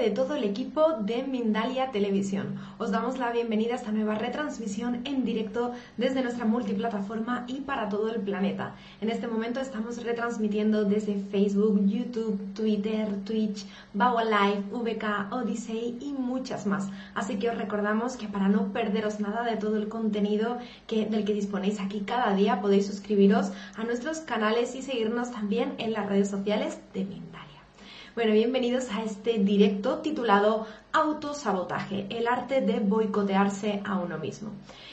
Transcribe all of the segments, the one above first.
De todo el equipo de Mindalia Televisión. Os damos la bienvenida a esta nueva retransmisión en directo desde nuestra multiplataforma y para todo el planeta. En este momento estamos retransmitiendo desde Facebook, YouTube, Twitter, Twitch, Bawa Live, VK, Odyssey y muchas más. Así que os recordamos que para no perderos nada de todo el contenido que, del que disponéis aquí cada día, podéis suscribiros a nuestros canales y seguirnos también en las redes sociales de Mindalia. Bueno, bienvenidos a este directo titulado Autosabotaje, el arte de boicotearse a uno mismo.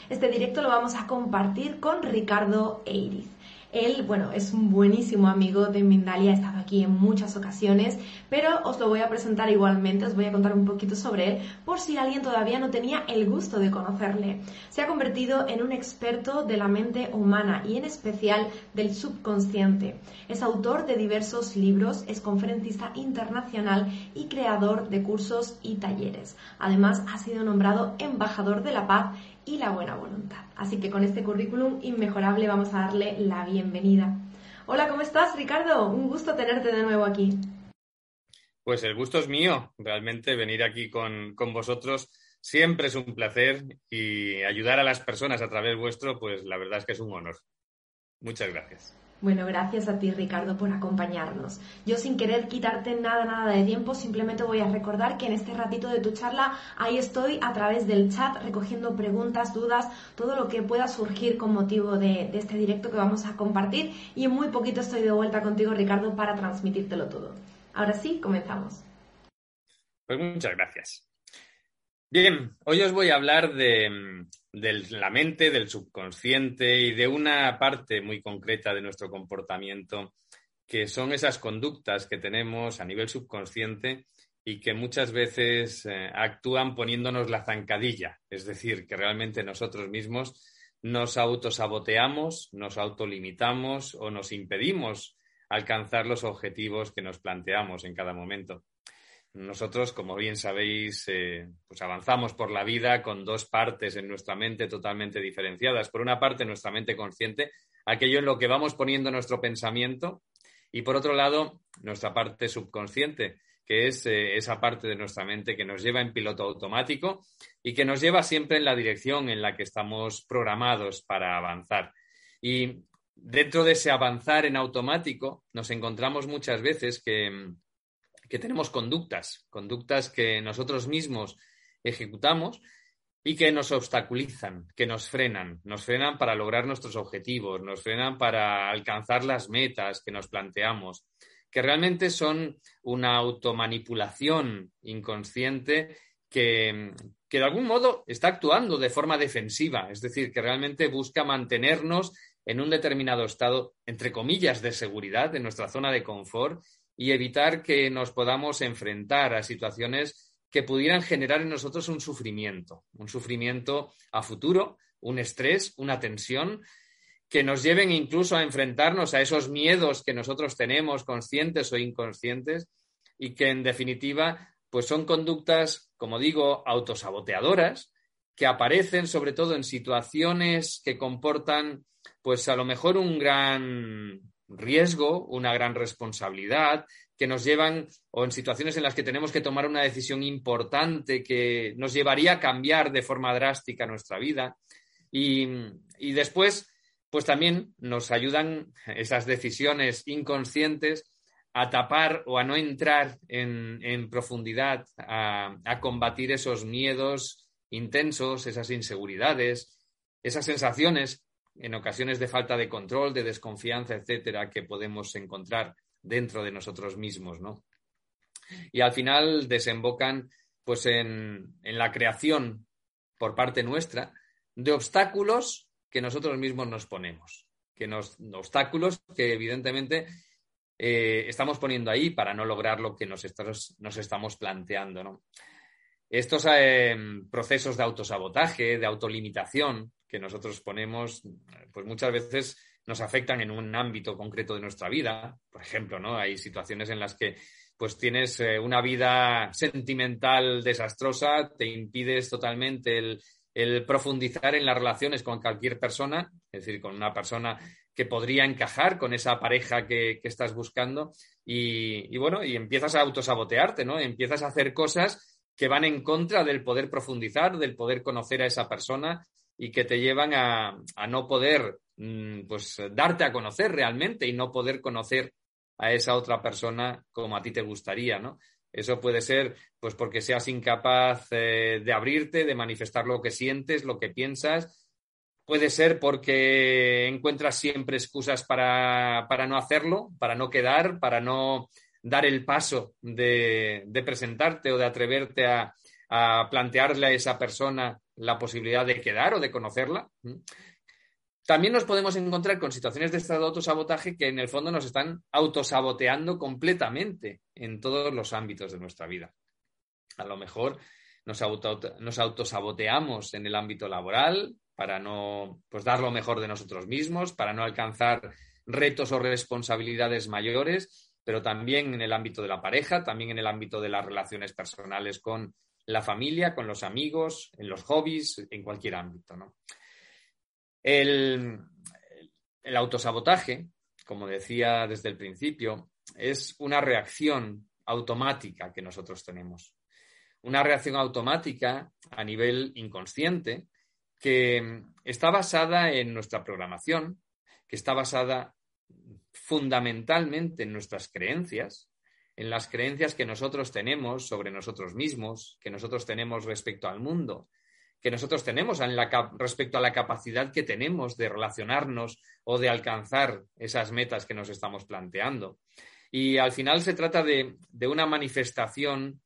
Este directo lo vamos a compartir con Ricardo Eiriz. Él, bueno, es un buenísimo amigo de Mindalia, ha estado aquí en muchas ocasiones, pero os lo voy a presentar igualmente, os voy a contar un poquito sobre él, por si alguien todavía no tenía el gusto de conocerle. Se ha convertido en un experto de la mente humana y en especial del subconsciente. Es autor de diversos libros, es conferencista internacional y creador de cursos y talleres. Además, ha sido nombrado embajador de la paz y la buena voluntad. Así que con este currículum inmejorable vamos a darle la bienvenida. Hola, ¿cómo estás, Ricardo? Un gusto tenerte de nuevo aquí. Pues el gusto es mío, realmente venir aquí con, con vosotros siempre es un placer y ayudar a las personas a través vuestro, pues la verdad es que es un honor. Muchas gracias. Bueno, gracias a ti Ricardo por acompañarnos. Yo sin querer quitarte nada, nada de tiempo, simplemente voy a recordar que en este ratito de tu charla ahí estoy a través del chat recogiendo preguntas, dudas, todo lo que pueda surgir con motivo de, este directo que vamos a compartir y en muy poquito estoy de vuelta contigo Ricardo para transmitírtelo todo. Ahora sí, comenzamos. Pues muchas gracias. Bien, hoy os voy a hablar de, de, la mente, del subconsciente y de una parte muy concreta de nuestro comportamiento, que son esas conductas que tenemos a nivel subconsciente y que muchas veces eh, actúan poniéndonos la zancadilla, es decir, que realmente nosotros mismos nos autosaboteamos, nos autolimitamos o nos impedimos alcanzar los objetivos que nos planteamos en cada momento. Nosotros, como bien sabéis, eh, pues avanzamos por la vida con dos partes en nuestra mente totalmente diferenciadas. Por una parte, nuestra mente consciente, aquello en lo que vamos poniendo nuestro pensamiento, y por otro lado, nuestra parte subconsciente, que es eh, esa parte de nuestra mente que nos lleva en piloto automático y que nos lleva siempre en la dirección en la que estamos programados para avanzar. Y dentro de ese avanzar en automático, nos encontramos muchas veces que que tenemos conductas, conductas que nosotros mismos ejecutamos y que nos obstaculizan, que nos frenan, nos frenan para lograr nuestros objetivos, nos frenan para alcanzar las metas que nos planteamos, que realmente son una automanipulación inconsciente que, que de algún modo está actuando de forma defensiva, es decir, que realmente busca mantenernos en un determinado estado, entre comillas, de seguridad, en nuestra zona de confort, y evitar que nos podamos enfrentar a situaciones que pudieran generar en nosotros un sufrimiento, un sufrimiento a futuro, un estrés, una tensión, que nos lleven incluso a enfrentarnos a esos miedos que nosotros tenemos, conscientes o inconscientes, y que en definitiva, pues son conductas, como digo, autosaboteadoras, que aparecen sobre todo en situaciones que comportan, pues a lo mejor un gran riesgo, una gran responsabilidad, que nos llevan o en situaciones en las que tenemos que tomar una decisión importante que nos llevaría a cambiar de forma drástica nuestra vida. Y, después, pues también nos ayudan esas decisiones inconscientes a tapar o a no entrar en, profundidad, a, a combatir esos miedos intensos, esas inseguridades, esas sensaciones en ocasiones de falta de control, de desconfianza, etcétera, que podemos encontrar dentro de nosotros mismos, ¿no? Y al final desembocan pues en, la creación por parte nuestra de obstáculos que nosotros mismos nos ponemos, que nos obstáculos que evidentemente eh, estamos poniendo ahí para no lograr lo que nos, nos estamos planteando, ¿no? Estos eh, procesos de autosabotaje, de autolimitación que nosotros ponemos, pues muchas veces nos afectan en un ámbito concreto de nuestra vida. Por ejemplo, ¿no? Hay situaciones en las que pues tienes eh, una vida sentimental desastrosa, te impides totalmente el, el profundizar en las relaciones con cualquier persona, es decir, con una persona que podría encajar con esa pareja que, estás buscando y, bueno, y empiezas a autosabotearte, ¿no? Empiezas a hacer cosas que van en contra del poder profundizar, del poder conocer a esa persona y que te llevan a, no poder mm, pues darte a conocer realmente y no poder conocer a esa otra persona como a ti te gustaría, ¿no? Eso puede ser pues porque seas incapaz eh, de abrirte, de manifestar lo que sientes, lo que piensas. Puede ser porque encuentras siempre excusas para, no hacerlo, para no quedar, para no dar el paso de, presentarte o de atreverte a, a, plantearle a esa persona la posibilidad de quedar o de conocerla. También nos podemos encontrar con situaciones de estado de autosabotaje que en el fondo nos están autosaboteando completamente en todos los ámbitos de nuestra vida. A lo mejor nos, autosaboteamos en el ámbito laboral para no pues, dar lo mejor de nosotros mismos, para no alcanzar retos o responsabilidades mayores, pero también en el ámbito de la pareja, también en el ámbito de las relaciones personales con la familia, con los amigos, en los hobbies, en cualquier ámbito. ¿no? El, autosabotaje, como decía desde el principio, es una reacción automática que nosotros tenemos. Una reacción automática a nivel inconsciente que está basada en nuestra programación, que está basada fundamentalmente en nuestras creencias, en las creencias que nosotros tenemos sobre nosotros mismos, que nosotros tenemos respecto al mundo, que nosotros tenemos respecto a la capacidad que tenemos de relacionarnos o de alcanzar esas metas que nos estamos planteando. Y al final se trata de, una manifestación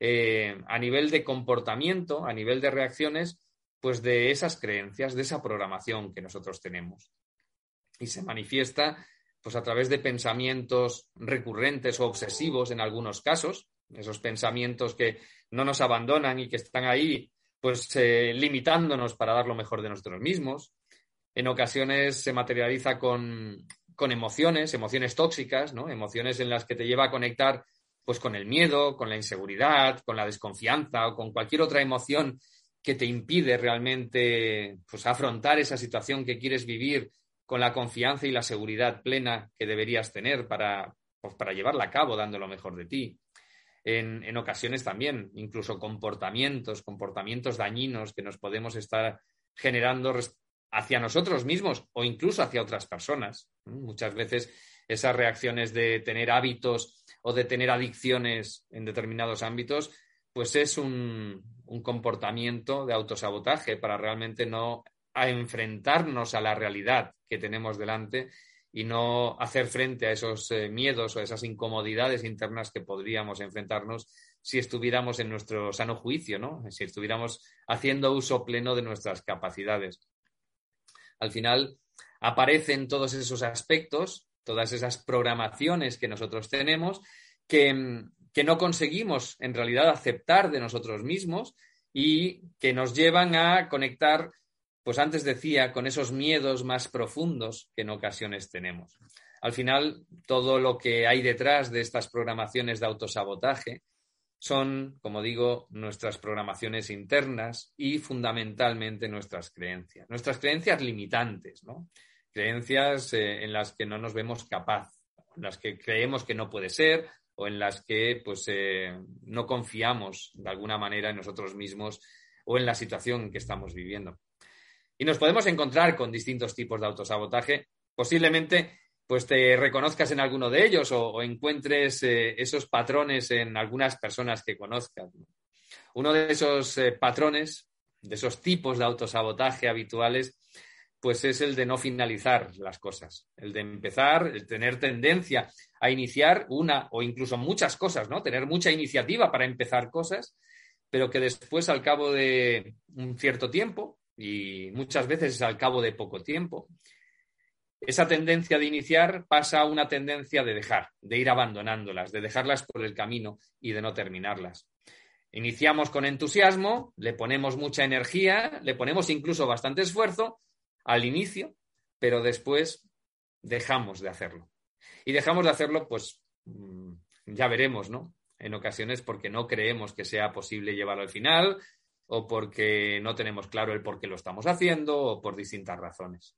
eh, a nivel de comportamiento, a nivel de reacciones, pues de esas creencias, de esa programación que nosotros tenemos. Y se manifiesta pues a través de pensamientos recurrentes o obsesivos en algunos casos, esos pensamientos que no nos abandonan y que están ahí pues eh, limitándonos para dar lo mejor de nosotros mismos. En ocasiones se materializa con, emociones, emociones tóxicas, ¿no? Emociones en las que te lleva a conectar pues con el miedo, con la inseguridad, con la desconfianza o con cualquier otra emoción que te impide realmente pues, afrontar esa situación que quieres vivir con la confianza y la seguridad plena que deberías tener para, pues, para llevarla a cabo dando lo mejor de ti en, ocasiones también, incluso comportamientos, comportamientos dañinos que nos podemos estar generando hacia nosotros mismos o incluso hacia otras personas. Muchas veces esas reacciones de tener hábitos o de tener adicciones en determinados ámbitos, pues es un, un comportamiento de autosabotaje para realmente no enfrentarnos a la realidad que tenemos delante y no hacer frente a esos eh, miedos o esas incomodidades internas que podríamos enfrentarnos si estuviéramos en nuestro sano juicio, ¿no? Si estuviéramos haciendo uso pleno de nuestras capacidades. Al final aparecen todos esos aspectos, todas esas programaciones que nosotros tenemos que, que no conseguimos en realidad aceptar de nosotros mismos y que nos llevan a conectar pues antes decía, con esos miedos más profundos que en ocasiones tenemos. Al final, todo lo que hay detrás de estas programaciones de autosabotaje son, como digo, nuestras programaciones internas y fundamentalmente nuestras creencias. Nuestras creencias limitantes, ¿no? Creencias eh, en las que no nos vemos capaz, en las que creemos que no puede ser o en las que pues, eh, no confiamos de alguna manera en nosotros mismos o en la situación que estamos viviendo. Y nos podemos encontrar con distintos tipos de autosabotaje. Posiblemente pues te reconozcas en alguno de ellos o, encuentres eh, esos patrones en algunas personas que conozcas. Uno de esos eh, patrones, de esos tipos de autosabotaje habituales, pues es el de no finalizar las cosas, el de empezar, el tener tendencia a iniciar una o incluso muchas cosas, ¿no? Tener mucha iniciativa para empezar cosas, pero que después, al cabo de un cierto tiempo, y muchas veces es al cabo de poco tiempo. Esa tendencia de iniciar pasa a una tendencia de dejar, de ir abandonándolas, de dejarlas por el camino y de no terminarlas. Iniciamos con entusiasmo, le ponemos mucha energía, le ponemos incluso bastante esfuerzo al inicio, pero después dejamos de hacerlo. Y dejamos de hacerlo, pues mm, ya veremos, ¿no? En ocasiones porque no creemos que sea posible llevarlo al final, o porque no tenemos claro el por qué lo estamos haciendo o por distintas razones.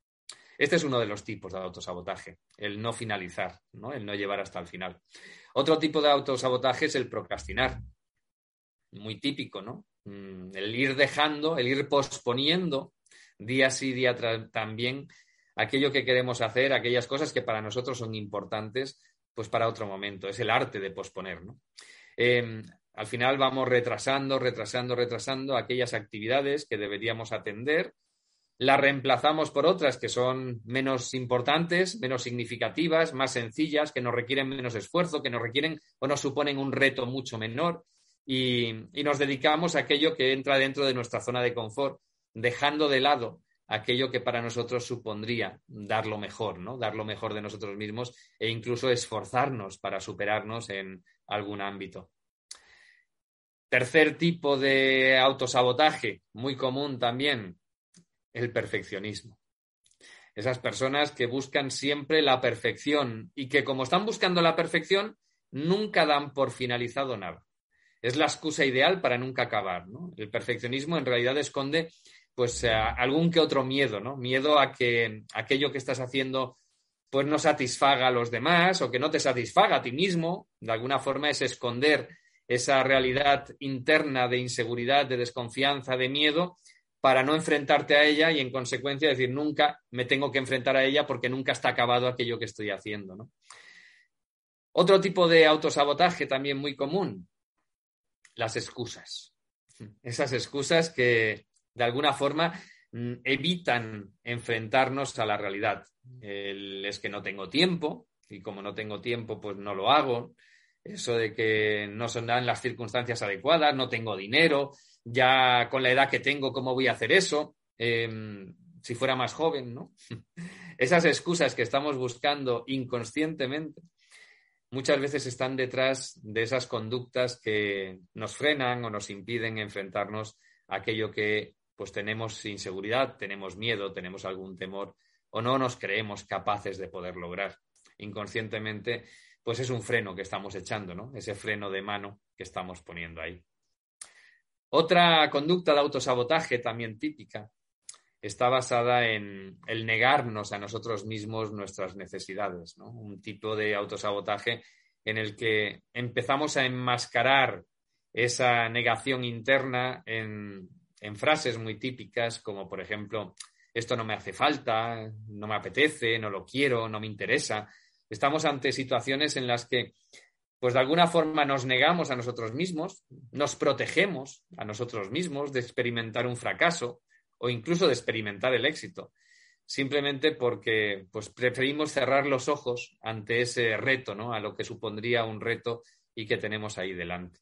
Este es uno de los tipos de autosabotaje, el no finalizar, ¿no? el no llevar hasta el final. Otro tipo de autosabotaje es el procrastinar, muy típico, ¿no? Mm, el ir dejando, el ir posponiendo día sí, día también aquello que queremos hacer, aquellas cosas que para nosotros son importantes, pues para otro momento. Es el arte de posponer, ¿no? Em, al final vamos retrasando, retrasando, retrasando aquellas actividades que deberíamos atender, las reemplazamos por otras que son menos importantes, menos significativas, más sencillas, que nos requieren menos esfuerzo, que nos requieren o nos suponen un reto mucho menor y, nos dedicamos a aquello que entra dentro de nuestra zona de confort, dejando de lado aquello que para nosotros supondría dar lo mejor, ¿no? Dar lo mejor de nosotros mismos e incluso esforzarnos para superarnos en algún ámbito. Tercer tipo de autosabotaje, muy común también, el perfeccionismo. Esas personas que buscan siempre la perfección y que como están buscando la perfección, nunca dan por finalizado nada es la excusa ideal para nunca acabar. El perfeccionismo en realidad esconde pues eh, algún que otro miedo, ¿no? Miedo a que aquello que estás haciendo pues no satisfaga a los demás o que no te satisfaga a ti mismo. De alguna forma es esconder esa realidad interna de inseguridad, de desconfianza, de miedo, para no enfrentarte a ella y en consecuencia decir nunca me tengo que enfrentar a ella porque nunca está acabado aquello que estoy haciendo. Otro tipo de autosabotaje también muy común, las excusas. Esas excusas que de alguna forma mm, evitan enfrentarnos a la realidad. es que no tengo tiempo y como no tengo tiempo, pues no lo hago. Eso de que no son dan las circunstancias adecuadas, no tengo dinero, ya con la edad que tengo, ¿cómo voy a hacer eso? Em, si fuera más joven, ¿no? Esas excusas que estamos buscando inconscientemente muchas veces están detrás de esas conductas que nos frenan o nos impiden enfrentarnos a aquello que pues tenemos inseguridad, tenemos miedo, tenemos algún temor o no nos creemos capaces de poder lograr. Inconscientemente, pues es un freno que estamos echando, ¿no? Ese freno de mano que estamos poniendo ahí. Otra conducta de autosabotaje también típica está basada en el negarnos a nosotros mismos nuestras necesidades, ¿no? Un tipo de autosabotaje en el que empezamos a enmascarar esa negación interna en, en frases muy típicas como, por ejemplo, esto no me hace falta, no me apetece, no lo quiero, no me interesa. Estamos ante situaciones en las que, pues de alguna forma nos negamos a nosotros mismos, nos protegemos a nosotros mismos de experimentar un fracaso, o incluso de experimentar el éxito, simplemente porque pues, preferimos cerrar los ojos ante ese reto, ¿no? a lo que supondría un reto y que tenemos ahí delante.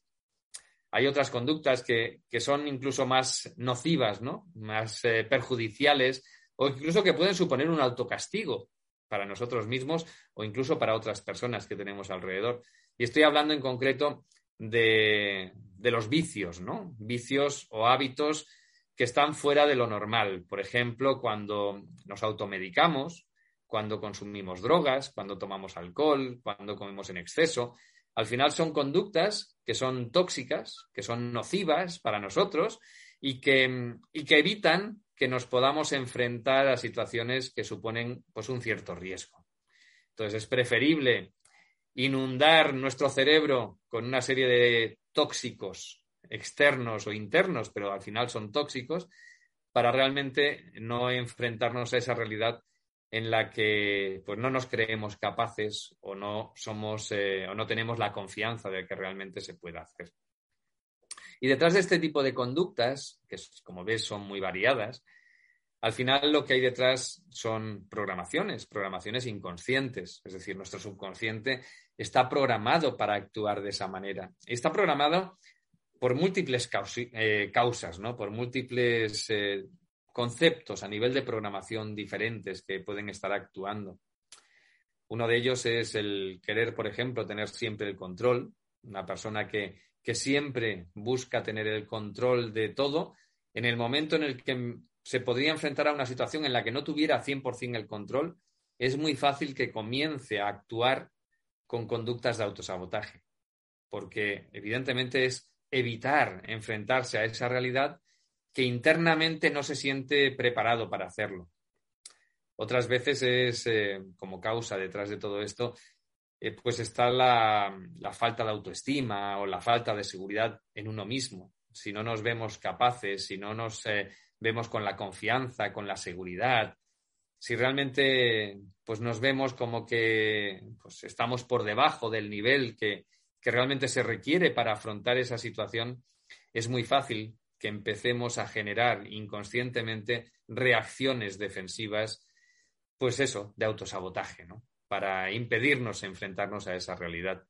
Hay otras conductas que, son incluso más nocivas, ¿no? más eh, perjudiciales o incluso que pueden suponer un autocastigo para nosotros mismos o incluso para otras personas que tenemos alrededor. Y estoy hablando en concreto de, de los vicios, ¿no? Vicios o hábitos que están fuera de lo normal. Por ejemplo, cuando nos automedicamos, cuando consumimos drogas, cuando tomamos alcohol, cuando comemos en exceso. Al final son conductas que son tóxicas, que son nocivas para nosotros y que, que evitan que nos podamos enfrentar a situaciones que suponen pues, un cierto riesgo. Entonces es preferible inundar nuestro cerebro con una serie de tóxicos externos o internos, pero al final son tóxicos, para realmente no enfrentarnos a esa realidad en la que pues, no nos creemos capaces o no somos eh, o no tenemos la confianza de que realmente se pueda hacer. Y detrás de este tipo de conductas, que como ves son muy variadas, al final lo que hay detrás son programaciones, programaciones inconscientes. Es decir, nuestro subconsciente está programado para actuar de esa manera. Está programado por múltiples eh, causas, ¿no? por múltiples eh, conceptos a nivel de programación diferentes que pueden estar actuando. Uno de ellos es el querer, por ejemplo, tener siempre el control. Una persona que, que siempre busca tener el control de todo, en el momento en el que se podría enfrentar a una situación en la que no tuviera 100% el control, es muy fácil que comience a actuar con conductas de autosabotaje, porque evidentemente es evitar enfrentarse a esa realidad que internamente no se siente preparado para hacerlo. Otras veces es eh, como causa detrás de todo esto, eh, pues está la, falta de autoestima o la falta de seguridad en uno mismo. Si no nos vemos capaces, si no nos eh, vemos con la confianza, con la seguridad, si realmente pues nos vemos como que pues, estamos por debajo del nivel que, que realmente se requiere para afrontar esa situación, es muy fácil que empecemos a generar inconscientemente reacciones defensivas, pues eso, de autosabotaje, ¿no? Para impedirnos enfrentarnos a esa realidad.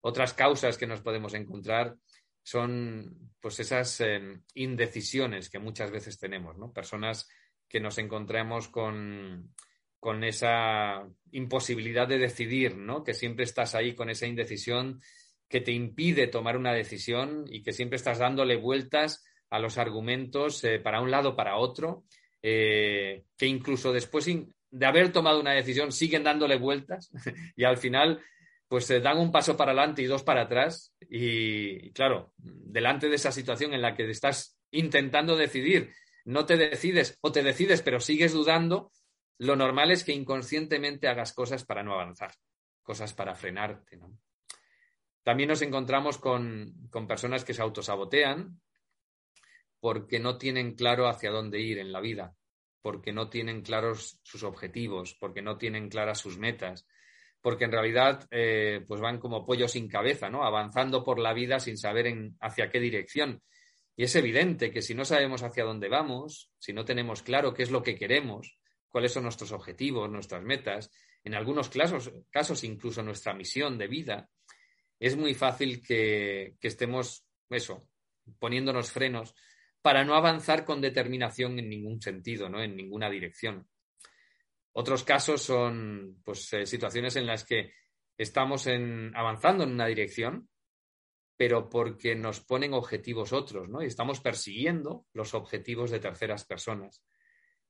Otras causas que nos podemos encontrar son pues esas em, indecisiones que muchas veces tenemos, ¿no? Personas que nos encontramos con, con esa imposibilidad de decidir, ¿no? Que siempre estás ahí con esa indecisión que te impide tomar una decisión y que siempre estás dándole vueltas a los argumentos eh, para un lado, para otro, eh, que incluso después de haber tomado una decisión siguen dándole vueltas y al final pues se dan un paso para adelante y dos para atrás y claro, delante de esa situación en la que estás intentando decidir, no te decides o te decides pero sigues dudando, lo normal es que inconscientemente hagas cosas para no avanzar, cosas para frenarte. También nos encontramos con, personas que se autosabotean porque no tienen claro hacia dónde ir en la vida, porque no tienen claros sus objetivos, porque no tienen claras sus metas, porque en realidad eh, pues van como pollo sin cabeza, ¿no? Avanzando por la vida sin saber en, hacia qué dirección. Y es evidente que si no sabemos hacia dónde vamos, si no tenemos claro qué es lo que queremos, cuáles son nuestros objetivos, nuestras metas, en algunos casos, casos incluso nuestra misión de vida, es muy fácil que, estemos, eso, poniéndonos frenos para no avanzar con determinación en ningún sentido, ¿no? En ninguna dirección. Otros casos son pues, eh, situaciones en las que estamos avanzando en una dirección, pero porque nos ponen objetivos otros, ¿no? Y estamos persiguiendo los objetivos de terceras personas.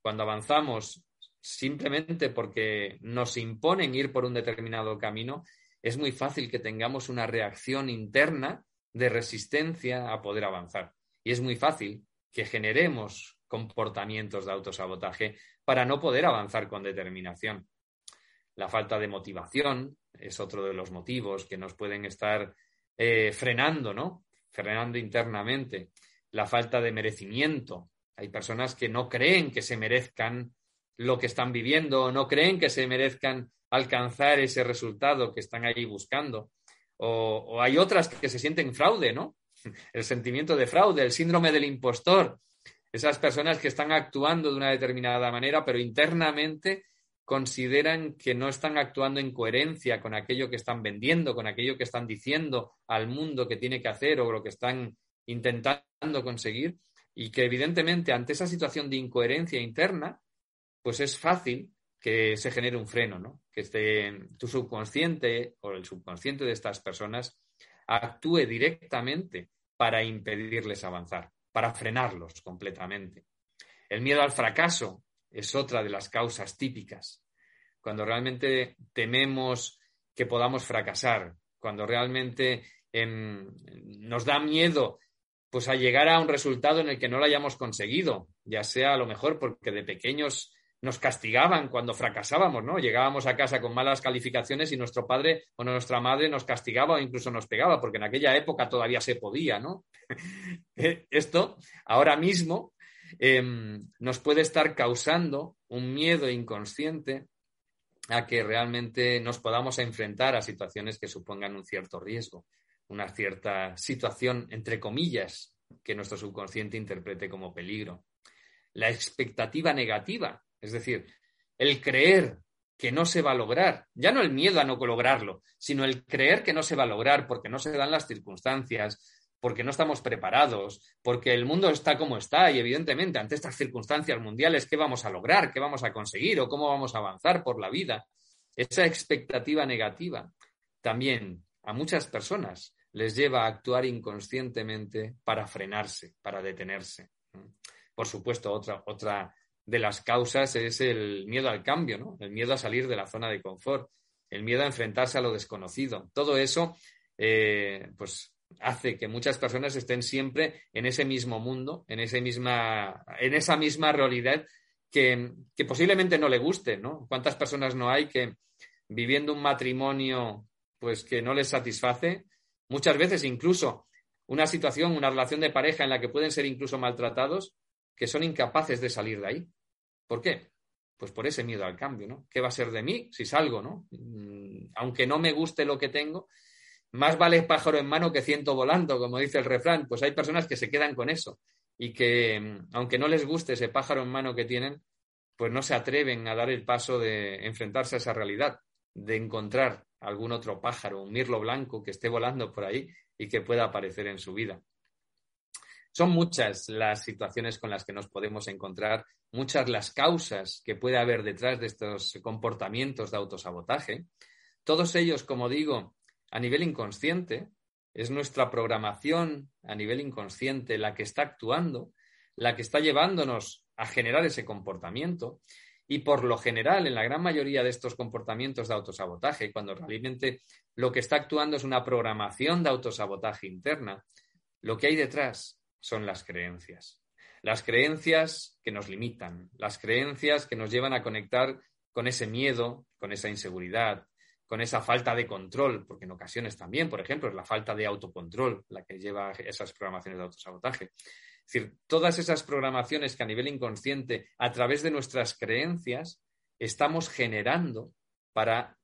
Cuando avanzamos simplemente porque nos imponen ir por un determinado camino, es muy fácil que tengamos una reacción interna de resistencia a poder avanzar. Y es muy fácil que generemos comportamientos de autosabotaje para no poder avanzar con determinación. La falta de motivación es otro de los motivos que nos pueden estar eh, frenando, ¿no? Frenando internamente. La falta de merecimiento. Hay personas que no creen que se merezcan lo que están viviendo, no creen que se merezcan alcanzar ese resultado que están ahí buscando. O, hay otras que se sienten fraude, ¿no? El sentimiento de fraude, el síndrome del impostor. Esas personas que están actuando de una determinada manera, pero internamente consideran que no están actuando en coherencia con aquello que están vendiendo, con aquello que están diciendo al mundo que tiene que hacer o lo que están intentando conseguir y que evidentemente ante esa situación de incoherencia interna, pues es fácil que se genere un freno, ¿no? Que esté, tu subconsciente o el subconsciente de estas personas actúe directamente para impedirles avanzar, para frenarlos completamente. El miedo al fracaso es otra de las causas típicas. Cuando realmente tememos que podamos fracasar, cuando realmente em, nos da miedo pues a llegar a un resultado en el que no lo hayamos conseguido, ya sea a lo mejor porque de pequeños nos castigaban cuando fracasábamos, ¿no? Llegábamos a casa con malas calificaciones y nuestro padre o nuestra madre nos castigaba o incluso nos pegaba, porque en aquella época todavía se podía, ¿no? Eh, esto ahora mismo em, nos puede estar causando un miedo inconsciente a que realmente nos podamos enfrentar a situaciones que supongan un cierto riesgo, una cierta situación, entre comillas, que nuestro subconsciente interprete como peligro. La expectativa negativa es decir, el creer que no se va a lograr, ya no el miedo a no lograrlo, sino el creer que no se va a lograr porque no se dan las circunstancias, porque no estamos preparados, porque el mundo está como está y evidentemente ante estas circunstancias mundiales, ¿qué vamos a lograr? ¿Qué vamos a conseguir? ¿O cómo vamos a avanzar por la vida? Esa expectativa negativa también a muchas personas les lleva a actuar inconscientemente para frenarse, para detenerse. Por supuesto, otra, otra de las causas es el miedo al cambio, ¿no? El miedo a salir de la zona de confort, el miedo a enfrentarse a lo desconocido. Todo eso, eh, pues, hace que muchas personas estén siempre en ese mismo mundo, en, ese misma, en esa misma realidad que, que posiblemente no le guste, ¿no? ¿Cuántas personas no hay que viviendo un matrimonio pues que no les satisface, muchas veces incluso una situación, una relación de pareja en la que pueden ser incluso maltratados, que son incapaces de salir de ahí. ¿Por qué? Pues por ese miedo al cambio, ¿no? ¿Qué va a ser de mí si salgo, ¿no? Mm, aunque no me guste lo que tengo, más vale pájaro en mano que ciento volando, como dice el refrán. Pues hay personas que se quedan con eso y que, mm, aunque no les guste ese pájaro en mano que tienen, pues no se atreven a dar el paso de enfrentarse a esa realidad, de encontrar algún otro pájaro, un mirlo blanco que esté volando por ahí y que pueda aparecer en su vida. Son muchas las situaciones con las que nos podemos encontrar, muchas las causas que puede haber detrás de estos comportamientos de autosabotaje. Todos ellos, como digo, a nivel inconsciente, es nuestra programación a nivel inconsciente la que está actuando, la que está llevándonos a generar ese comportamiento. Y por lo general, en la gran mayoría de estos comportamientos de autosabotaje, cuando realmente lo que está actuando es una programación de autosabotaje interna, lo que hay detrás son las creencias. Las creencias que nos limitan, las creencias que nos llevan a conectar con ese miedo, con esa inseguridad, con esa falta de control, porque en ocasiones también, por ejemplo, es la falta de autocontrol la que lleva esas programaciones de autosabotaje. Es decir, todas esas programaciones que a nivel inconsciente, a través de nuestras creencias, estamos generando para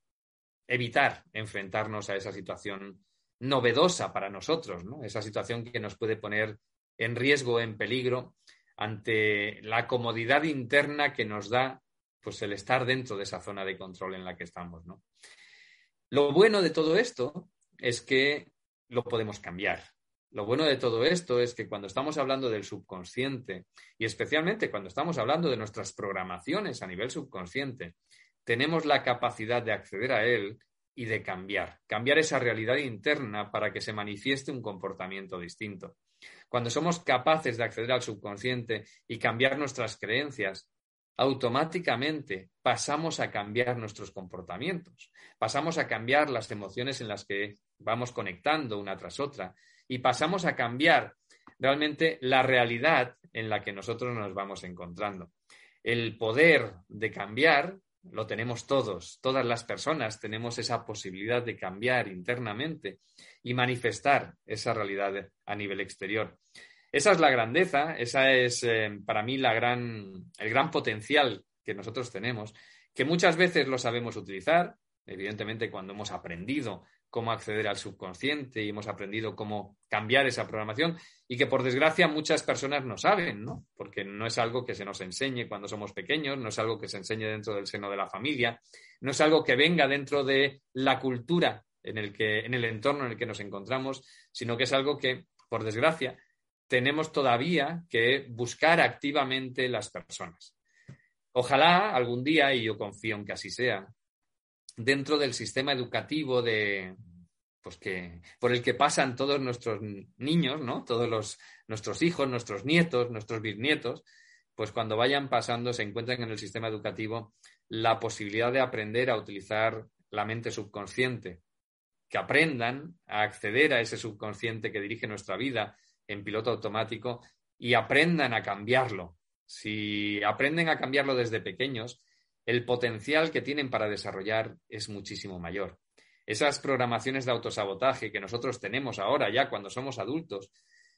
evitar enfrentarnos a esa situación novedosa para nosotros, ¿no? Esa situación que nos puede poner en riesgo, en peligro, ante la comodidad interna que nos da pues el estar dentro de esa zona de control en la que estamos, ¿no? Lo bueno de todo esto es que lo podemos cambiar. Lo bueno de todo esto es que cuando estamos hablando del subconsciente y especialmente cuando estamos hablando de nuestras programaciones a nivel subconsciente, tenemos la capacidad de acceder a él y de cambiar, cambiar esa realidad interna para que se manifieste un comportamiento distinto. Cuando somos capaces de acceder al subconsciente y cambiar nuestras creencias, automáticamente pasamos a cambiar nuestros comportamientos, pasamos a cambiar las emociones en las que vamos conectando una tras otra y pasamos a cambiar realmente la realidad en la que nosotros nos vamos encontrando. El poder de cambiar lo tenemos todos, todas las personas tenemos esa posibilidad de cambiar internamente y manifestar esa realidad a nivel exterior. Esa es la grandeza, esa es eh, para mí la gran, el gran potencial que nosotros tenemos, que muchas veces lo sabemos utilizar, evidentemente cuando hemos aprendido cómo acceder al subconsciente y hemos aprendido cómo cambiar esa programación y que por desgracia muchas personas no saben, ¿no? Porque no es algo que se nos enseñe cuando somos pequeños, no es algo que se enseñe dentro del seno de la familia, no es algo que venga dentro de la cultura en el que en el entorno en el que nos encontramos, sino que es algo que por desgracia tenemos todavía que buscar activamente las personas. Ojalá algún día, y yo confío en que así sea, dentro del sistema educativo de, pues que, por el que pasan todos nuestros niños, ¿no? Todos los, nuestros hijos, nuestros nietos, nuestros bisnietos, pues cuando vayan pasando se encuentren en el sistema educativo la posibilidad de aprender a utilizar la mente subconsciente, que aprendan a acceder a ese subconsciente que dirige nuestra vida en piloto automático y aprendan a cambiarlo. Si aprenden a cambiarlo desde pequeños, el potencial que tienen para desarrollar es muchísimo mayor. Esas programaciones de autosabotaje que nosotros tenemos ahora ya cuando somos adultos,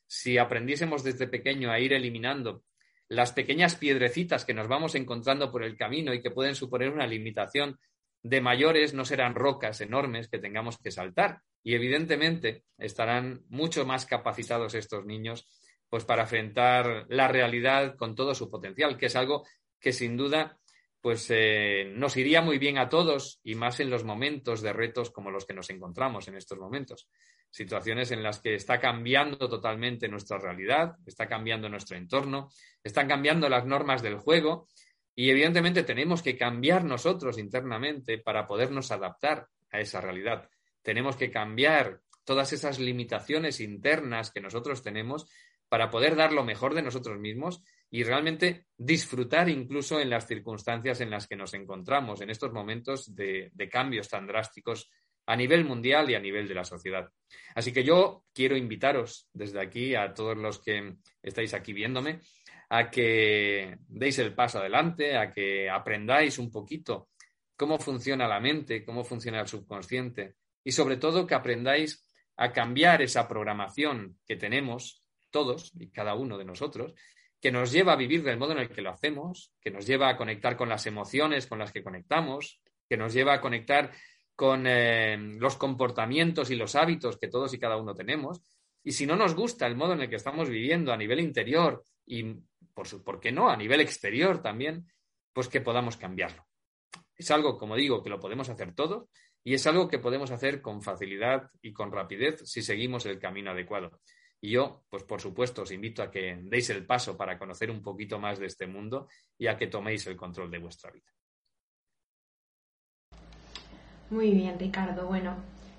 si aprendiésemos desde pequeño a ir eliminando las pequeñas piedrecitas que nos vamos encontrando por el camino y que pueden suponer una limitación de mayores, no serán rocas enormes que tengamos que saltar. Y evidentemente estarán mucho más capacitados estos niños pues para enfrentar la realidad con todo su potencial, que es algo que sin duda pues eh, nos iría muy bien a todos y más en los momentos de retos como los que nos encontramos en estos momentos. Situaciones en las que está cambiando totalmente nuestra realidad, está cambiando nuestro entorno, están cambiando las normas del juego y evidentemente tenemos que cambiar nosotros internamente para podernos adaptar a esa realidad. Tenemos que cambiar todas esas limitaciones internas que nosotros tenemos para poder dar lo mejor de nosotros mismos y realmente disfrutar incluso en las circunstancias en las que nos encontramos en estos momentos de, cambios tan drásticos a nivel mundial y a nivel de la sociedad. Así que yo quiero invitaros desde aquí a todos los que estáis aquí viéndome a que deis el paso adelante, a que aprendáis un poquito cómo funciona la mente, cómo funciona el subconsciente y sobre todo que aprendáis a cambiar esa programación que tenemos todos y cada uno de nosotros, que nos lleva a vivir del modo en el que lo hacemos, que nos lleva a conectar con las emociones con las que conectamos, que nos lleva a conectar con eh, los comportamientos y los hábitos que todos y cada uno tenemos. Y si no nos gusta el modo en el que estamos viviendo a nivel interior y por, ¿por qué no? A nivel exterior también, pues que podamos cambiarlo. Es algo, como digo, que lo podemos hacer todos y es algo que podemos hacer con facilidad y con rapidez si seguimos el camino adecuado. Y yo, pues por supuesto, os invito a que deis el paso para conocer un poquito más de este mundo y a que toméis el control de vuestra vida. Muy bien, Ricardo. Bueno,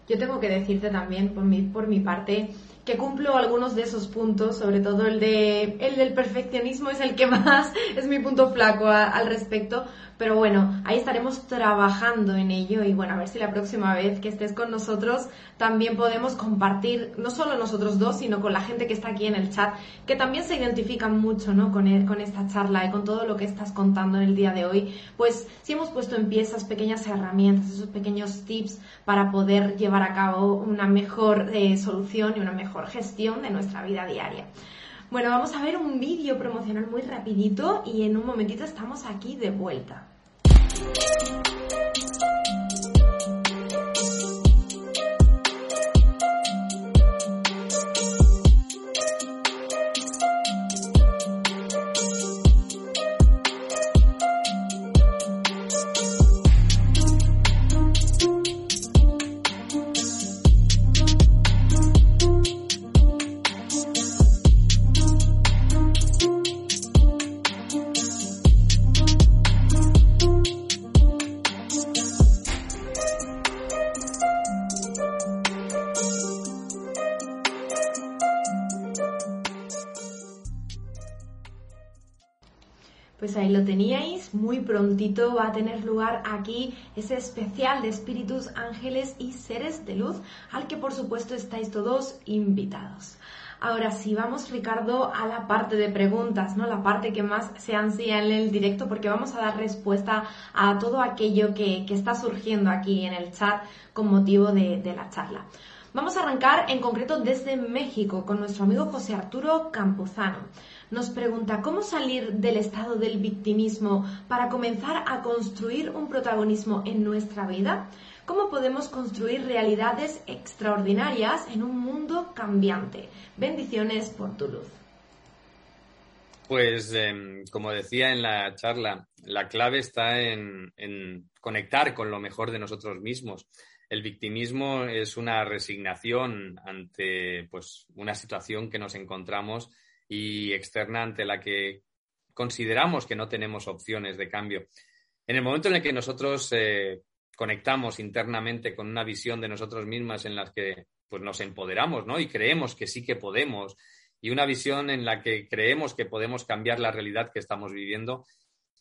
yo tengo que decirte también por mi, por mi parte que cumplo algunos de esos puntos, sobre todo el, de, el del perfeccionismo es el que más es mi punto flaco al respecto, pero bueno, ahí estaremos trabajando en ello y bueno, a ver si la próxima vez que estés con nosotros también podemos compartir, no solo nosotros dos, sino con la gente que está aquí en el chat, que también se identifican mucho ¿no? con, con esta charla y con todo lo que estás contando en el día de hoy. Pues si hemos puesto en pie esas pequeñas herramientas, esos pequeños tips para poder llevar a cabo una mejor eh, solución y una mejor gestión de nuestra vida diaria. Bueno, vamos a ver un vídeo promocional muy rapidito y en un momentito estamos aquí de vuelta. Muy prontito va a tener lugar aquí ese especial de espíritus, ángeles y seres de luz, al que por supuesto estáis todos invitados. Ahora sí, vamos Ricardo a la parte de preguntas, ¿no? La parte que más se ansía en el directo porque vamos a dar respuesta a todo aquello que, está surgiendo aquí en el chat con motivo de, de la charla. Vamos a arrancar en concreto desde México con nuestro amigo José Arturo Campuzano nos pregunta cómo salir del estado del victimismo para comenzar a construir un protagonismo en nuestra vida. ¿Cómo podemos construir realidades extraordinarias en un mundo cambiante? Bendiciones por tu luz. Pues, em, como decía en la charla, la clave está en, en, conectar con lo mejor de nosotros mismos. El victimismo es una resignación ante pues, una situación que nos encontramos y externa ante la que consideramos que no tenemos opciones de cambio. En el momento en el que nosotros eh, conectamos internamente con una visión de nosotros mismas en la que pues, nos empoderamos ¿no? y creemos que sí que podemos y una visión en la que creemos que podemos cambiar la realidad que estamos viviendo,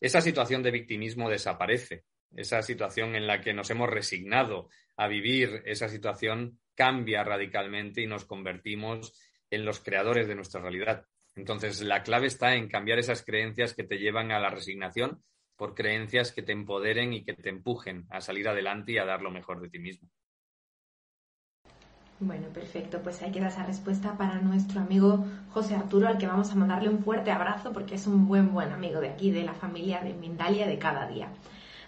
esa situación de victimismo desaparece. Esa situación en la que nos hemos resignado a vivir esa situación cambia radicalmente y nos convertimos en los creadores de nuestra realidad. Entonces, la clave está en cambiar esas creencias que te llevan a la resignación por creencias que te empoderen y que te empujen a salir adelante y a dar lo mejor de ti mismo. Bueno, perfecto. Pues ahí queda esa respuesta para nuestro amigo José Arturo, al que vamos a mandarle un fuerte abrazo porque es un buen, buen amigo de aquí, de la familia de Mindalia de cada día.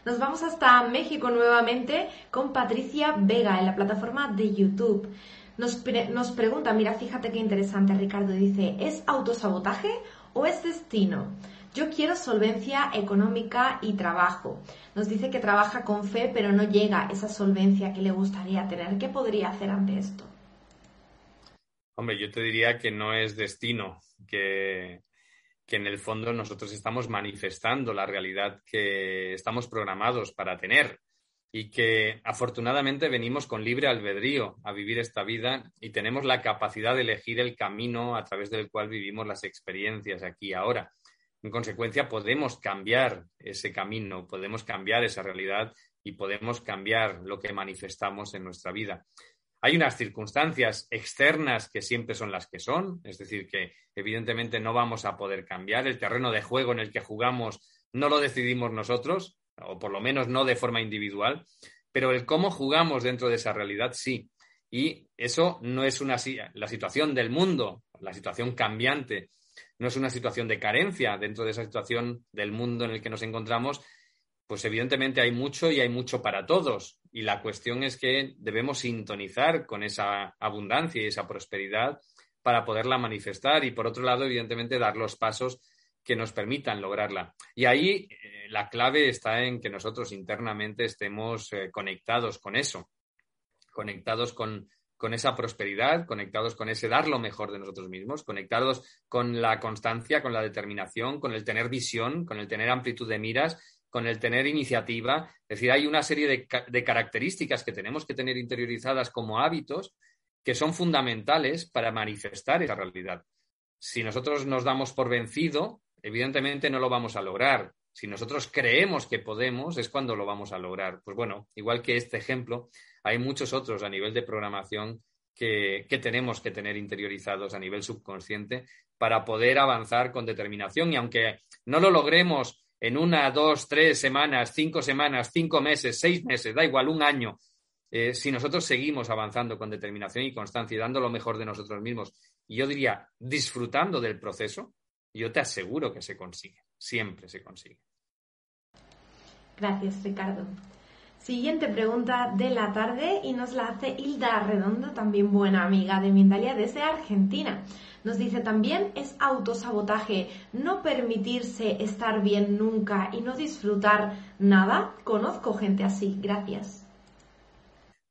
Nos vamos hasta México nuevamente con Patricia Vega en la plataforma de YouTube. Nos, pregunta, mira, fíjate qué interesante, Ricardo, dice, ¿es autosabotaje o es destino? Yo quiero solvencia económica y trabajo. Nos dice que trabaja con fe, pero no llega esa solvencia que le gustaría tener. ¿Qué podría hacer ante esto? Hombre, yo te diría que no es destino, que, que en el fondo nosotros estamos manifestando la realidad que estamos programados para tener y que afortunadamente venimos con libre albedrío a vivir esta vida y tenemos la capacidad de elegir el camino a través del cual vivimos las experiencias aquí ahora. En consecuencia, podemos cambiar ese camino, podemos cambiar esa realidad y podemos cambiar lo que manifestamos en nuestra vida. Hay unas circunstancias externas que siempre son las que son, es decir, que evidentemente no vamos a poder cambiar. El terreno de juego en el que jugamos no lo decidimos nosotros, o por lo menos no de forma individual, pero el cómo jugamos dentro de esa realidad sí. Y eso no es una la situación del mundo, la situación cambiante, no es una situación de carencia dentro de esa situación del mundo en el que nos encontramos, pues evidentemente hay mucho y hay mucho para todos. Y la cuestión es que debemos sintonizar con esa abundancia y esa prosperidad para poderla manifestar y, por otro lado, evidentemente, dar los pasos que nos permitan lograrla. Y ahí eh, la clave está en que nosotros internamente estemos eh, conectados con eso, conectados con, esa prosperidad, conectados con ese dar lo mejor de nosotros mismos, conectados con la constancia, con la determinación, con el tener visión, con el tener amplitud de miras, con el tener iniciativa. Es decir, hay una serie de, de características que tenemos que tener interiorizadas como hábitos que son fundamentales para manifestar esa realidad. Si nosotros nos damos por vencido, evidentemente no lo vamos a lograr. Si nosotros creemos que podemos, es cuando lo vamos a lograr. Pues bueno, igual que este ejemplo, hay muchos otros a nivel de programación que, tenemos que tener interiorizados a nivel subconsciente para poder avanzar con determinación. Y aunque no lo logremos en una, dos, tres semanas, cinco semanas, cinco meses, seis meses, da igual, un año, eh, si nosotros seguimos avanzando con determinación y constancia y dando lo mejor de nosotros mismos, y yo diría disfrutando del proceso, yo te aseguro que se consigue, siempre se consigue. Gracias, Ricardo. Siguiente pregunta de la tarde y nos la hace Hilda Redondo, también buena amiga de Mindalia desde Argentina. Nos dice también es autosabotaje no permitirse estar bien nunca y no disfrutar nada. Conozco gente así. Gracias.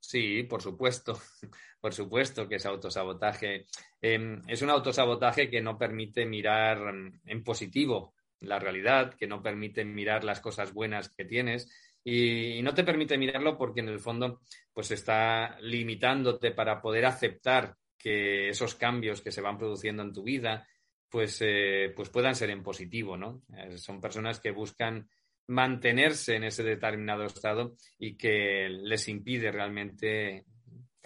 Sí, por supuesto, por supuesto que es autosabotaje. Em, es un autosabotaje que no permite mirar en positivo la realidad, que no permite mirar las cosas buenas que tienes y, no te permite mirarlo porque en el fondo pues está limitándote para poder aceptar que esos cambios que se van produciendo en tu vida pues, eh, pues puedan ser en positivo, ¿no? Eh, son personas que buscan mantenerse en ese determinado estado y que les impide realmente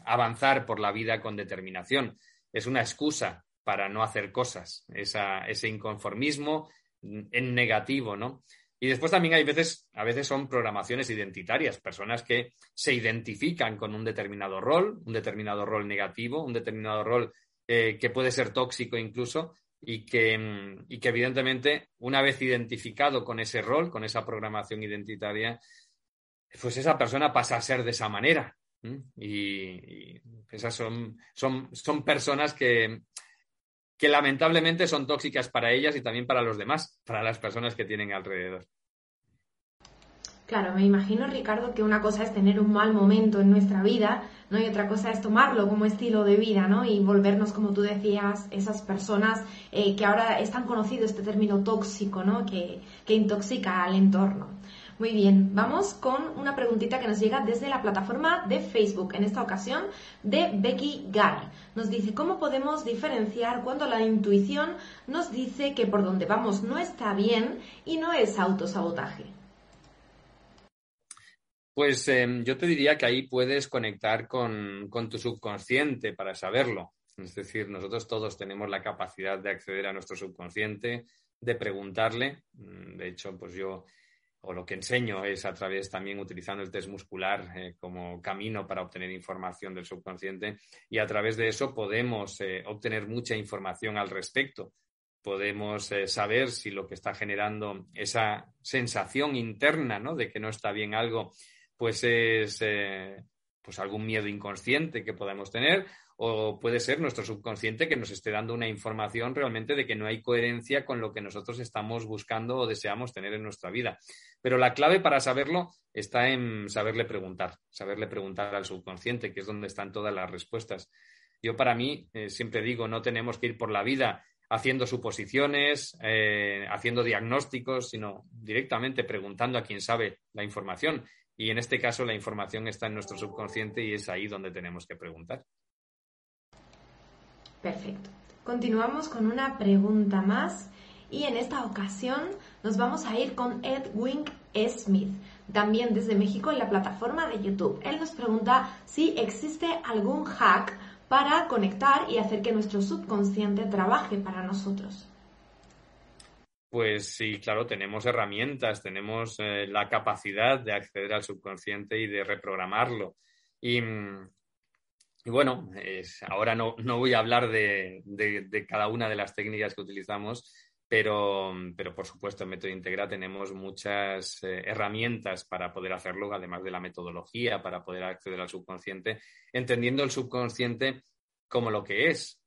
avanzar por la vida con determinación. Es una excusa para no hacer cosas, ese inconformismo en negativo, ¿no? Y después también hay veces, a veces son programaciones identitarias, personas que se identifican con un determinado rol, un determinado rol negativo, un determinado rol eh, que puede ser tóxico incluso, y que, mm, y que evidentemente una vez identificado con ese rol, con esa programación identitaria, pues esa persona pasa a ser de esa manera. Y, esas son, son, son personas que, que lamentablemente son tóxicas para ellas y también para los demás, para las personas que tienen alrededor. Claro, me imagino, Ricardo, que una cosa es tener un mal momento en nuestra vida, ¿no? Y otra cosa es tomarlo como estilo de vida, ¿no? Y volvernos, como tú decías, esas personas eh, que ahora están conocido este término tóxico, ¿no? Que, que intoxica al entorno. Muy bien, vamos con una preguntita que nos llega desde la plataforma de Facebook, en esta ocasión de Becky Gar. Nos dice, ¿cómo podemos diferenciar cuando la intuición nos dice que por donde vamos no está bien y no es autosabotaje? Pues em, yo te diría que ahí puedes conectar con, con tu subconsciente para saberlo. Es decir, nosotros todos tenemos la capacidad de acceder a nuestro subconsciente, de preguntarle. Mm, de hecho, pues yo o lo que enseño es a través también utilizando el test muscular eh, como camino para obtener información del subconsciente y a través de eso podemos eh, obtener mucha información al respecto. Podemos eh, saber si lo que está generando esa sensación interna ¿no? de que no está bien algo, pues es pues algún miedo inconsciente que podamos tener o puede ser nuestro subconsciente que nos esté dando una información realmente de que no hay coherencia con lo que nosotros estamos buscando o deseamos tener en nuestra vida. Pero la clave para saberlo está en saberle preguntar, saberle preguntar al subconsciente, que es donde están todas las respuestas. Yo para mí eh, siempre digo, no tenemos que ir por la vida haciendo suposiciones, eh, haciendo diagnósticos, sino directamente preguntando a quien sabe la información. Y en este caso la información está en nuestro subconsciente y es ahí donde tenemos que preguntar. Perfecto. Continuamos con una pregunta más y en esta ocasión Nos vamos a ir con Edwin Smith, también desde México en la plataforma de YouTube. Él nos pregunta si existe algún hack para conectar y hacer que nuestro subconsciente trabaje para nosotros. Pues sí, claro, tenemos herramientas, tenemos eh, la capacidad de acceder al subconsciente y de reprogramarlo. Y, bueno, ahora no, voy a hablar de, cada una de las técnicas que utilizamos, pero, por supuesto en Método Integra tenemos muchas eh, herramientas para poder hacerlo, además de la metodología, para poder acceder al subconsciente, entendiendo el subconsciente como lo que es,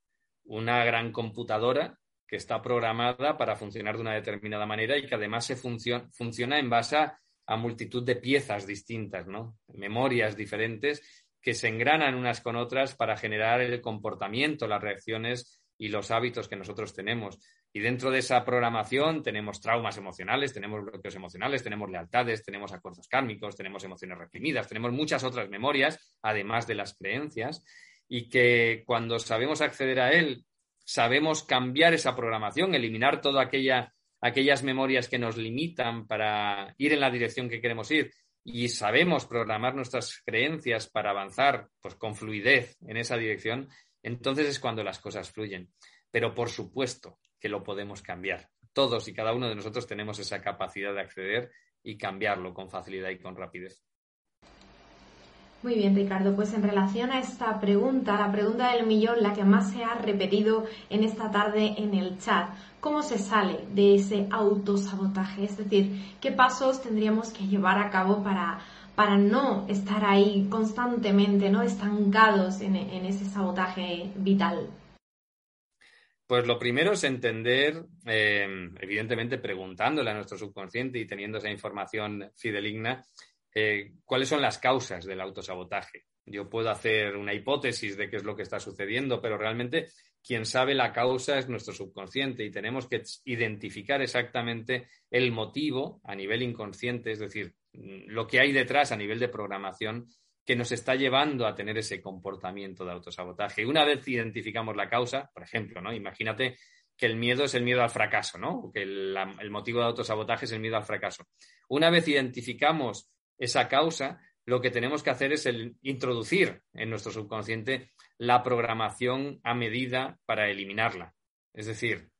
una gran computadora que está programada para funcionar de una determinada manera y que además se funciona en base a, multitud de piezas distintas, ¿no? Memorias diferentes que se engranan unas con otras para generar el comportamiento, las reacciones y los hábitos que nosotros tenemos. Y dentro de esa programación tenemos traumas emocionales, tenemos bloqueos emocionales, tenemos lealtades, tenemos acuerdos kármicos, tenemos emociones reprimidas, tenemos muchas otras memorias, además de las creencias, y que cuando sabemos acceder a él sabemos cambiar esa programación, eliminar todas aquellas memorias que nos limitan para ir en la dirección que queremos ir y sabemos programar nuestras creencias para avanzar pues, con fluidez en esa dirección, entonces es cuando las cosas fluyen. Pero por supuesto que lo podemos cambiar. Todos y cada uno de nosotros tenemos esa capacidad de acceder y cambiarlo con facilidad y con rapidez. Muy bien, Ricardo. Pues en relación a esta pregunta, la pregunta del millón, la que más se ha repetido en esta tarde en el chat, ¿cómo se sale de ese autosabotaje? Es decir, ¿qué pasos tendríamos que llevar a cabo para, para no estar ahí constantemente, no estancados en, ese sabotaje vital? Pues lo primero es entender, eh, evidentemente preguntándole a nuestro subconsciente y teniendo esa información fideligna, eh, cuáles son las causas del autosabotaje. Yo puedo hacer una hipótesis de qué es lo que está sucediendo, pero realmente quien sabe la causa es nuestro subconsciente y tenemos que identificar exactamente el motivo a nivel inconsciente, es decir, mm, lo que hay detrás a nivel de programación que nos está llevando a tener ese comportamiento de autosabotaje. Una vez identificamos la causa, por ejemplo, ¿no? Imagínate que el miedo es el miedo al fracaso, ¿no? que el motivo de autosabotaje es el miedo al fracaso. Una vez identificamos esa causa, lo que tenemos que hacer es el introducir en nuestro subconsciente la programación a medida para eliminarla. Es decir,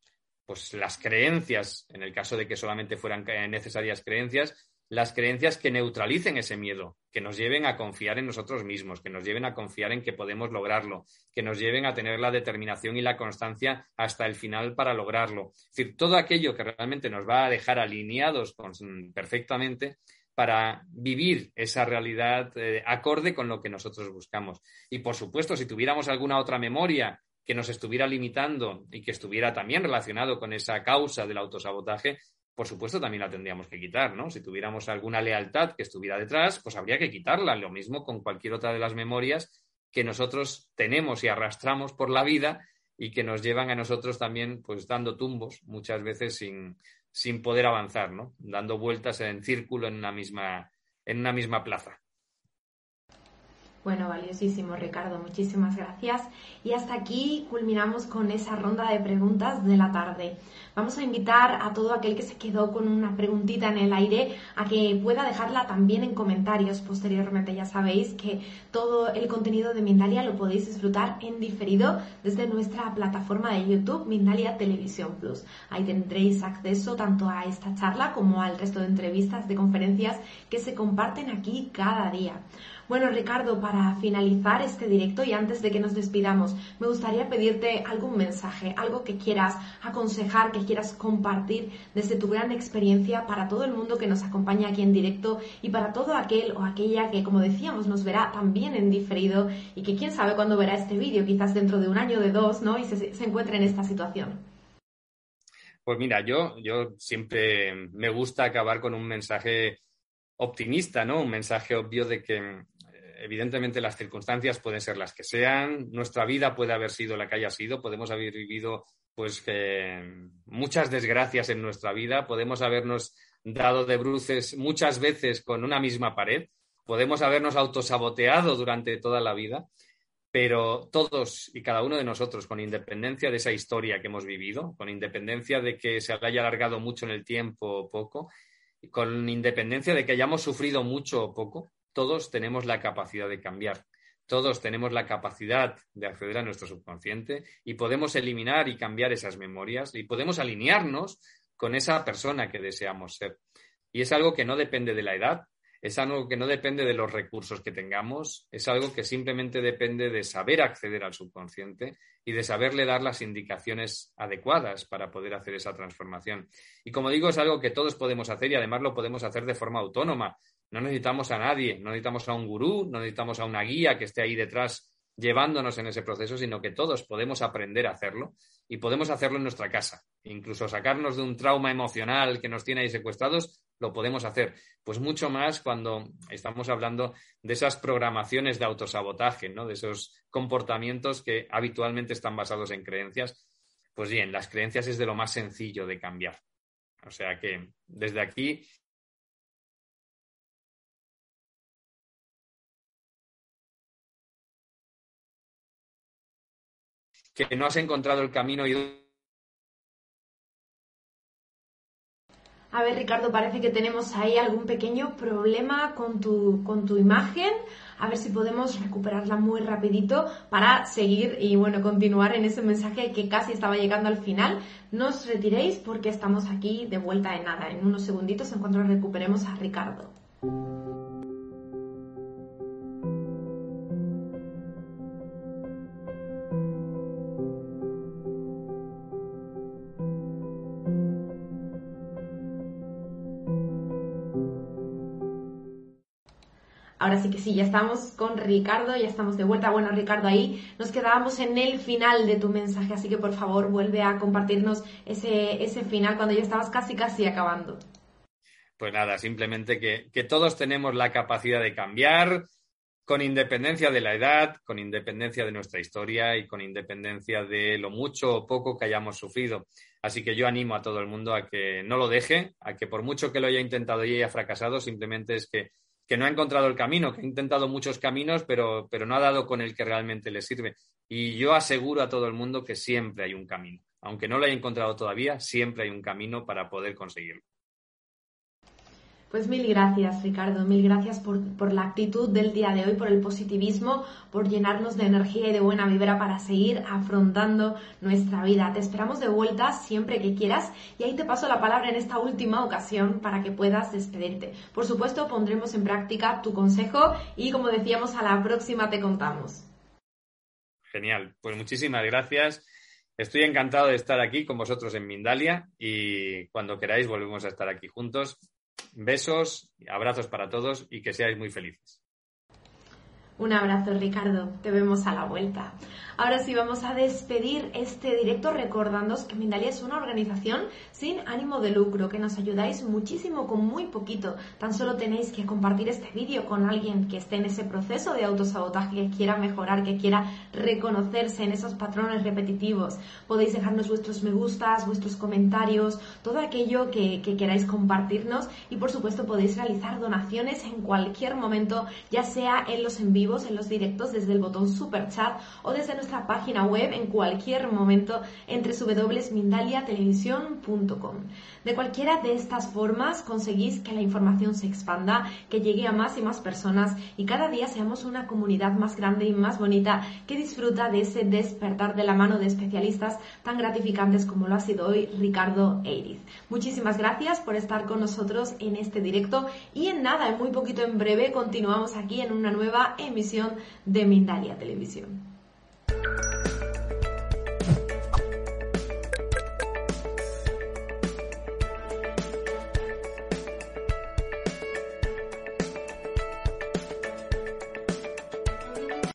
pues las creencias, en el caso de que solamente fueran necesarias creencias, las creencias que neutralicen ese miedo, que nos lleven a confiar en nosotros mismos, que nos lleven a confiar en que podemos lograrlo, que nos lleven a tener la determinación y la constancia hasta el final para lograrlo. Es decir, todo aquello que realmente nos va a dejar alineados perfectamente para vivir esa realidad eh, acorde con lo que nosotros buscamos. Y por supuesto, si tuviéramos alguna otra memoria que nos estuviera limitando y que estuviera también relacionado con esa causa del autosabotaje, por supuesto también la tendríamos que quitar, ¿no? Si tuviéramos alguna lealtad que estuviera detrás, pues habría que quitarla. Lo mismo con cualquier otra de las memorias que nosotros tenemos y arrastramos por la vida y que nos llevan a nosotros también, pues dando tumbos, muchas veces sin, sin poder avanzar, ¿no? Dando vueltas en círculo en una misma, en una misma plaza. Bueno, valiosísimo Ricardo, muchísimas gracias. Y hasta aquí culminamos con esa ronda de preguntas de la tarde. Vamos a invitar a todo aquel que se quedó con una preguntita en el aire a que pueda dejarla también en comentarios posteriormente. Ya sabéis que todo el contenido de Mindalia lo podéis disfrutar en diferido desde nuestra plataforma de YouTube Mindalia Televisión Plus. Ahí tendréis acceso tanto a esta charla como al resto de entrevistas de conferencias que se comparten aquí cada día. Bueno, Ricardo, para finalizar este directo y antes de que nos despidamos, me gustaría pedirte algún mensaje, algo que quieras aconsejar, que quieras compartir desde tu gran experiencia para todo el mundo que nos acompaña aquí en directo y para todo aquel o aquella que, como decíamos, nos verá también en diferido y que quién sabe cuándo verá este vídeo, quizás dentro de un año, de dos, ¿no? Y se, se encuentre en esta situación. Pues mira, yo, yo siempre me gusta acabar con un mensaje optimista, ¿no? Un mensaje obvio de que evidentemente las circunstancias pueden ser las que sean, nuestra vida puede haber sido la que haya sido, podemos haber vivido pues muchas desgracias en nuestra vida, podemos habernos dado de bruces muchas veces con una misma pared, podemos habernos autosaboteado durante toda la vida, pero todos y cada uno de nosotros, con independencia de esa historia que hemos vivido, con independencia de que se haya alargado mucho en el tiempo o poco, con independencia de que hayamos sufrido mucho o poco, todos tenemos la capacidad de cambiar. Todos tenemos la capacidad de acceder a nuestro subconsciente y podemos eliminar y cambiar esas memorias y podemos alinearnos con esa persona que deseamos ser. Y es algo que no depende de la edad, es algo que no depende de los recursos que tengamos, es algo que simplemente depende de saber acceder al subconsciente y de saberle dar las indicaciones adecuadas para poder hacer esa transformación. Y como digo, es algo que todos podemos hacer y además lo podemos hacer de forma autónoma. No necesitamos a nadie, no necesitamos a un gurú, no necesitamos a una guía que esté ahí detrás llevándonos en ese proceso, sino que todos podemos aprender a hacerlo y podemos hacerlo en nuestra casa. Incluso sacarnos de un trauma emocional que nos tiene ahí secuestrados, lo podemos hacer. Pues mucho más cuando estamos hablando de esas programaciones de autosabotaje, ¿no? de esos comportamientos que habitualmente están basados en creencias. Pues bien, las creencias es de lo más sencillo de cambiar. O sea que desde aquí que no has encontrado el camino y A ver, Ricardo, parece que tenemos ahí algún pequeño problema con tu, con tu imagen. A ver si podemos recuperarla muy rapidito para seguir y bueno, continuar en ese mensaje que casi estaba llegando al final. No os retiréis porque estamos aquí de vuelta en nada. En unos segunditos en cuanto recuperemos a Ricardo. Ahora sí que sí, ya estamos con Ricardo, ya estamos de vuelta. Bueno, Ricardo, ahí nos quedábamos en el final de tu mensaje, así que por favor vuelve a compartirnos ese, ese final cuando ya estabas casi, casi acabando. Pues nada, simplemente que, que todos tenemos la capacidad de cambiar, con independencia de la edad, con independencia de nuestra historia y con independencia de lo mucho o poco que hayamos sufrido. Así que yo animo a todo el mundo a que no lo deje, a que por mucho que lo haya intentado y haya fracasado, simplemente es que que no ha encontrado el camino, que ha intentado muchos caminos, pero, pero no ha dado con el que realmente le sirve. Y yo aseguro a todo el mundo que siempre hay un camino. Aunque no lo haya encontrado todavía, siempre hay un camino para poder conseguirlo. Pues mil gracias, Ricardo, mil gracias por, la actitud del día de hoy, por el positivismo, por llenarnos de energía y de buena vibra para seguir afrontando nuestra vida. Te esperamos de vuelta siempre que quieras y ahí te paso la palabra en esta última ocasión para que puedas despedirte. Por supuesto, pondremos en práctica tu consejo y como decíamos, a la próxima te contamos. Genial, pues muchísimas gracias. Estoy encantado de estar aquí con vosotros en Mindalia y cuando queráis volvemos a estar aquí juntos Besos, abrazos para todos y que seáis muy felices. Un abrazo, Ricardo. Te vemos a la vuelta. Ahora sí vamos a despedir este directo recordándoos que Mindalia es una organización sin ánimo de lucro, que nos ayudáis muchísimo con muy poquito. Tan solo tenéis que compartir este vídeo con alguien que esté en ese proceso de autosabotaje, que quiera mejorar, que quiera reconocerse en esos patrones repetitivos. Podéis dejarnos vuestros me gustas, vuestros comentarios, todo aquello que, que queráis compartirnos y por supuesto podéis realizar donaciones en cualquier momento, ya sea en los en vivos, en los directos, desde el botón super chat o desde nuestra página web en cualquier momento entre www.mindaliatelevisión.com. De cualquiera de estas formas conseguís que la información se expanda, que llegue a más y más personas y cada día seamos una comunidad más grande y más bonita que disfruta de ese despertar de la mano de especialistas tan gratificantes como lo ha sido hoy Ricardo Eiriz. Muchísimas gracias por estar con nosotros en este directo y en nada, en muy poquito en breve continuamos aquí en una nueva emisión de Mindalia Televisión.